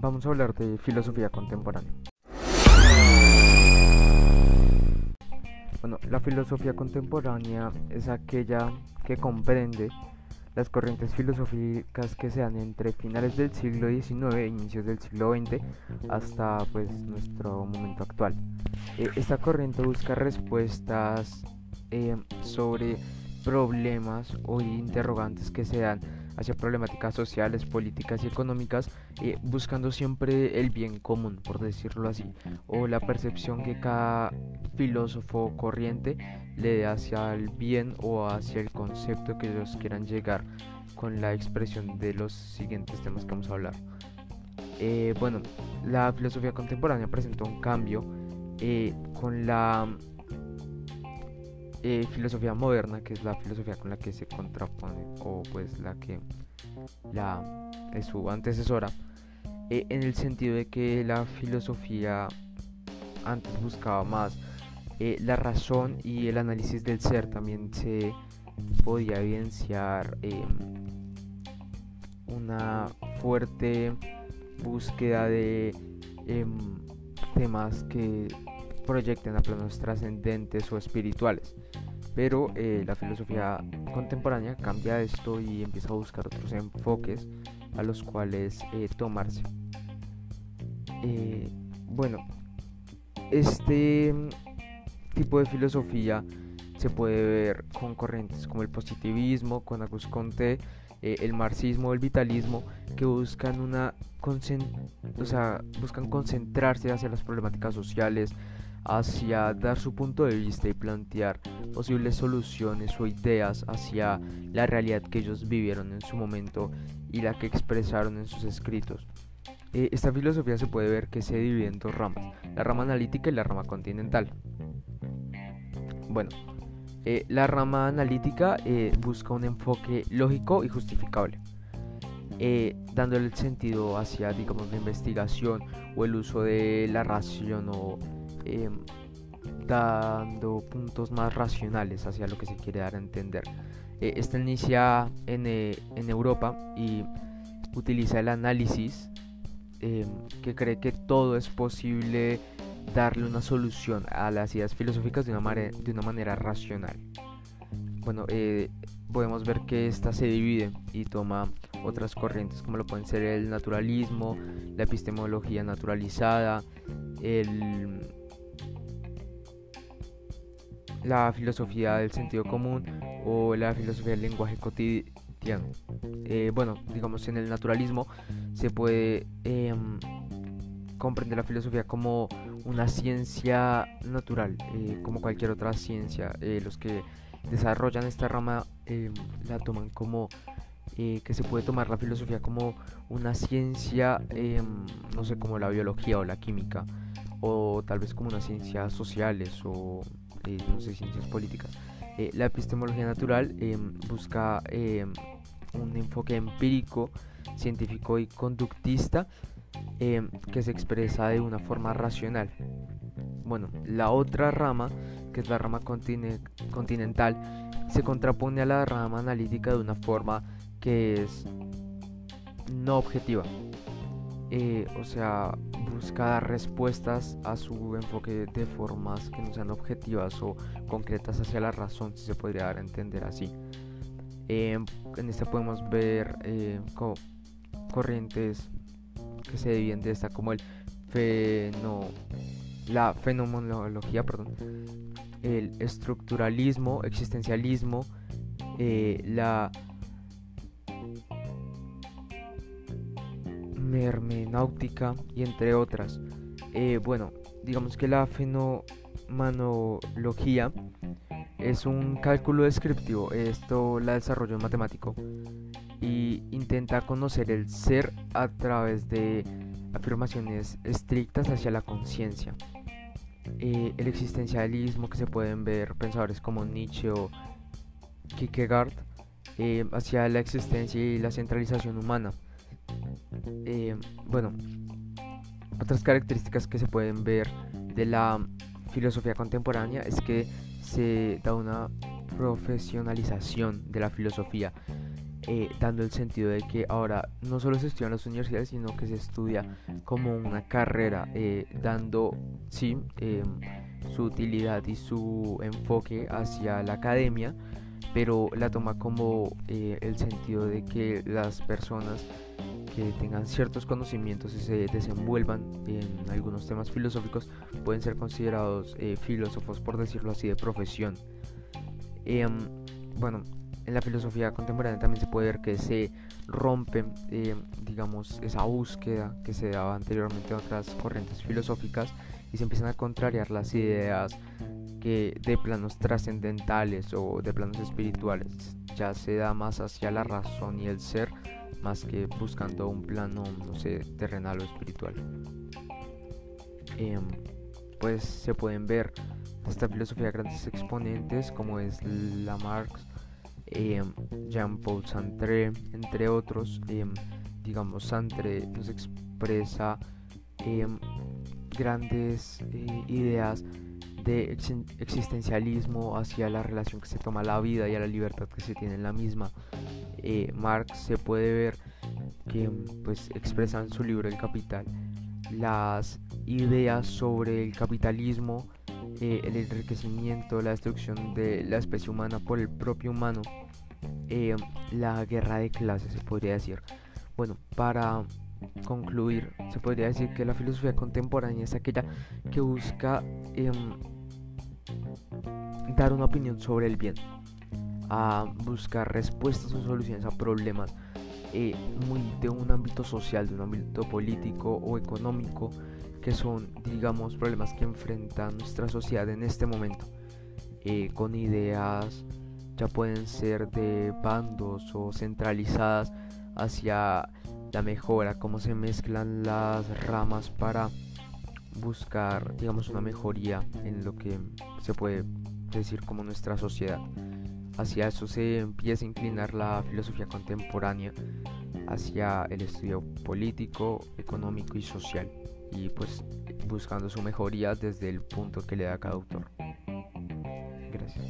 Vamos a hablar de filosofía contemporánea. Bueno, la filosofía contemporánea es aquella que comprende las corrientes filosóficas que se dan entre finales del siglo XIX e inicios del siglo XX hasta pues nuestro momento actual. Eh, esta corriente busca respuestas eh, sobre problemas o interrogantes que se dan hacia problemáticas sociales, políticas y económicas, eh, buscando siempre el bien común, por decirlo así, o la percepción que cada filósofo corriente le dé hacia el bien o hacia el concepto que ellos quieran llegar con la expresión de los siguientes temas que vamos a hablar. Eh, bueno, la filosofía contemporánea presentó un cambio eh, con la eh, filosofía moderna, que es la filosofía con la que se contrapone, o pues la que la, es su antecesora, eh, en el sentido de que la filosofía antes buscaba más eh, la razón y el análisis del ser, también se podía evidenciar em, una fuerte búsqueda de em, temas que proyecten a planos trascendentes o espirituales. Pero eh, la filosofía contemporánea cambia esto y empieza a buscar otros enfoques a los cuales eh, tomarse. Eh, bueno, este tipo de filosofía se puede ver con corrientes como el positivismo, con Auguste Comte, el marxismo, el vitalismo, que buscan una o sea, buscan concentrarse hacia las problemáticas sociales, hacia dar su punto de vista y plantear posibles soluciones o ideas hacia la realidad que ellos vivieron en su momento y la que expresaron en sus escritos. Eh, esta filosofía se puede ver que se divide en dos ramas, la rama analítica y la rama continental. Bueno, eh, la rama analítica eh, busca un enfoque lógico y justificable, dándole el sentido hacia, digamos, la investigación o el uso de la ración o Em, dando puntos más racionales hacia lo que se quiere dar a entender. Eh, esta inicia en, eh, en, Europa y utiliza el análisis em, que cree que todo es posible darle una solución a las ideas filosóficas de una, de una manera racional. Bueno, eh, podemos ver que esta se divide y toma otras corrientes como lo pueden ser el naturalismo, la epistemología naturalizada, el la filosofía del sentido común o la filosofía del lenguaje cotidiano. Eh, bueno, digamos en el naturalismo se puede em, comprender la filosofía como una ciencia natural, eh, como cualquier otra ciencia. Eh, los que desarrollan esta rama em, la toman como que se puede tomar la filosofía como una ciencia, em, no sé, como la biología o la química, o tal vez como una ciencia sociales o no sé, ciencias políticas. Eh, la epistemología natural em, busca em, un enfoque empírico, científico y conductista em, que se expresa de una forma racional. Bueno, la otra rama, que es la rama continental, se contrapone a la rama analítica de una forma que es no objetiva. Eh, o sea, busca dar respuestas a su enfoque de formas que no sean objetivas o concretas hacia la razón, si se podría dar a entender así. Em, en este podemos ver eh, corrientes que se dividen de esta como el feno, la fenomenología, el estructuralismo, existencialismo, eh, la hermenáutica y entre otras. Eh, bueno, digamos que la fenomenología es un cálculo descriptivo, esto la desarrolló un matemático y intenta conocer el ser a través de afirmaciones estrictas hacia la conciencia. Eh, el existencialismo que se pueden ver pensadores como Nietzsche o Kierkegaard eh, hacia la existencia y la centralización humana. Eh, bueno, otras características que se pueden ver de la filosofía contemporánea es que se da una profesionalización de la filosofía, eh, dando el sentido de que ahora no solo se estudia en las universidades, sino que se estudia como una carrera, eh, dando sí su utilidad y su enfoque hacia la academia, pero la toma como el sentido de que las personas que tengan ciertos conocimientos y se desenvuelvan en algunos temas filosóficos pueden ser considerados filósofos, por decirlo así, de profesión. Em, bueno, en la filosofía contemporánea también se puede ver que se rompe, eh, digamos, esa búsqueda que se daba anteriormente en otras corrientes filosóficas y se empiezan a contrariar las ideas que de planos trascendentales o de planos espirituales ya se da más hacia la razón y el ser más que buscando un plano, no sé, terrenal o espiritual. Em, pues se pueden ver esta filosofía grandes exponentes como es la Marx, Em, Jean-Paul Sartre, entre otros. Em, digamos, Sartre nos expresa grandes eh, ideas de existencialismo hacia la relación que se toma a la vida y a la libertad que se tiene en la misma. Eh, Marx se puede ver que pues expresa en su libro El Capital las ideas sobre el capitalismo eh, el enriquecimiento, la destrucción de la especie humana por el propio humano, eh, la guerra de clases, se podría decir. Bueno, para concluir, se podría decir que la filosofía contemporánea es aquella que busca em, dar una opinión sobre el bien, a buscar respuestas o soluciones a problemas eh, muy de un ámbito social, de un ámbito político o económico que son, digamos, problemas que enfrenta nuestra sociedad en este momento, eh, con ideas ya pueden ser de bandos o centralizadas hacia la mejora, cómo se mezclan las ramas para buscar, digamos, una mejoría en lo que se puede decir como nuestra sociedad. Hacia eso se empieza a inclinar la filosofía contemporánea, hacia el estudio político, económico y social y pues buscando su mejoría desde el punto que le da cada autor. Gracias.